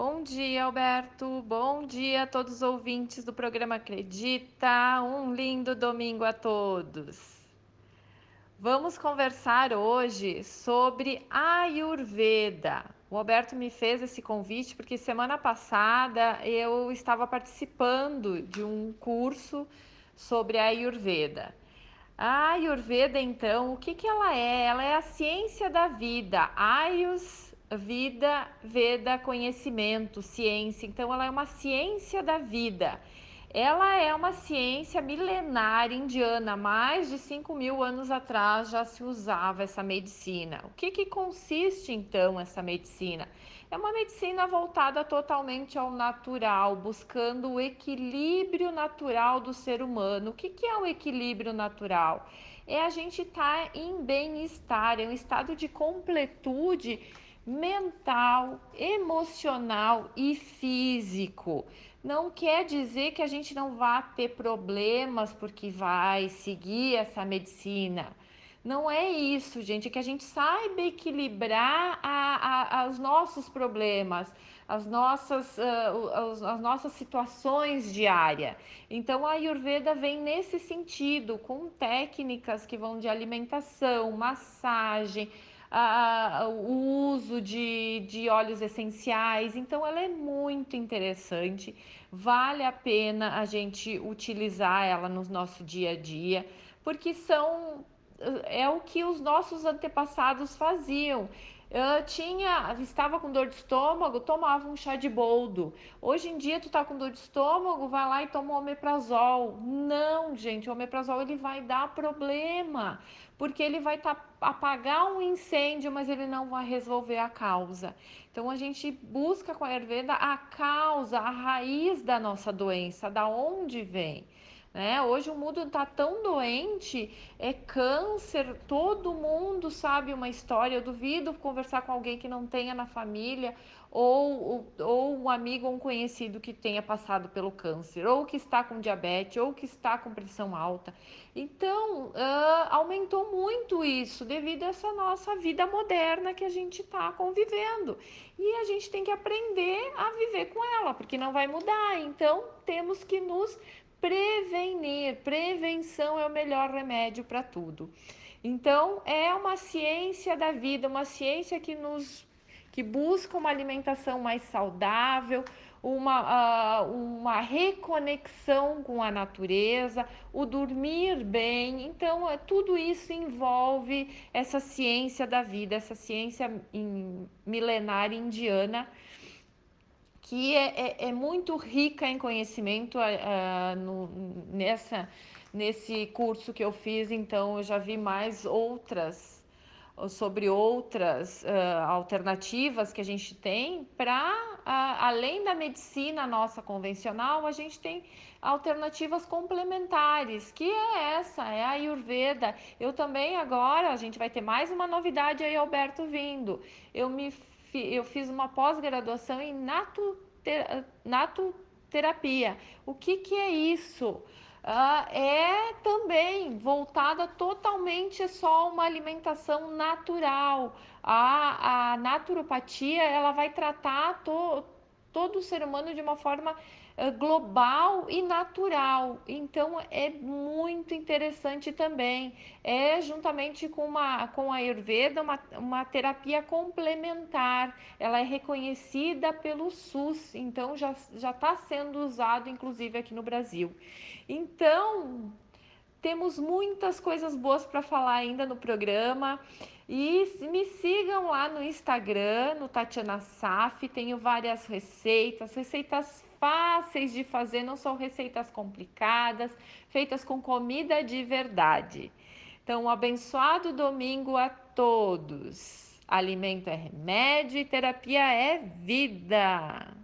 Bom dia, Alberto. Bom dia a todos os ouvintes do programa Acredita. Um lindo domingo a todos. Vamos conversar hoje sobre Ayurveda. O Alberto me fez esse convite porque semana passada eu estava participando de um curso sobre Ayurveda. A Ayurveda, então, o que, que ela é? Ela é a ciência da vida. Ayus vida, Veda, conhecimento, ciência. Então, ela é uma ciência da vida. Ela é uma ciência milenar indiana, mais de 5 mil anos atrás já se usava essa medicina. O que, que consiste então essa medicina? É uma medicina voltada totalmente ao natural, buscando o equilíbrio natural do ser humano. O que, que é o equilíbrio natural? É a gente estar tá em bem-estar, é um estado de completude mental, emocional e físico. Não quer dizer que a gente não vá ter problemas porque vai seguir essa medicina. Não é isso, gente, é que a gente saiba equilibrar a, a, os nossos problemas, as nossas, uh, as nossas situações diárias. Então a Ayurveda vem nesse sentido, com técnicas que vão de alimentação, massagem, o uso de, de óleos essenciais. Então, ela é muito interessante. Vale a pena a gente utilizar ela no nosso dia a dia, porque são é o que os nossos antepassados faziam. Eu tinha, estava com dor de estômago, tomava um chá de boldo. Hoje em dia tu tá com dor de estômago, vai lá e toma omeprazol. Não, gente, o omeprazol ele vai dar problema, porque ele vai tá, apagar um incêndio, mas ele não vai resolver a causa. Então a gente busca com a Ayurveda a causa, a raiz da nossa doença, da onde vem. Né? Hoje o mundo está tão doente, é câncer, todo mundo sabe uma história. Eu duvido conversar com alguém que não tenha na família ou, ou um amigo ou um conhecido que tenha passado pelo câncer, ou que está com diabetes, ou que está com pressão alta. Então, uh, aumentou muito isso devido a essa nossa vida moderna que a gente está convivendo. E a gente tem que aprender a viver com ela, porque não vai mudar. Então, temos que nos prevenir. Prevenção é o melhor remédio para tudo. Então, é uma ciência da vida, uma ciência que nos que busca uma alimentação mais saudável, uma, uh, uma reconexão com a natureza, o dormir bem. Então, é, tudo isso envolve essa ciência da vida, essa ciência milenar indiana que é, é, é muito rica em conhecimento uh, no, nessa, nesse curso que eu fiz, então eu já vi mais outras sobre outras uh, alternativas que a gente tem para uh, além da medicina nossa convencional, a gente tem alternativas complementares, que é essa, é a Ayurveda. Eu também agora, a gente vai ter mais uma novidade aí, Alberto, vindo. Eu me eu fiz uma pós-graduação em natoterapia. O que, que é isso? Uh, é também voltada totalmente só uma alimentação natural. A, a naturopatia ela vai tratar to, todo o ser humano de uma forma global e natural. Então é muito interessante também. É juntamente com, uma, com a Ayurveda uma, uma terapia complementar. Ela é reconhecida pelo SUS, então já está sendo usado inclusive aqui no Brasil. Então temos muitas coisas boas para falar ainda no programa. E me sigam lá no Instagram, no Tatiana Saf, tenho várias receitas, receitas fáceis de fazer, não são receitas complicadas, feitas com comida de verdade. Então, um abençoado domingo a todos. Alimento é remédio e terapia é vida.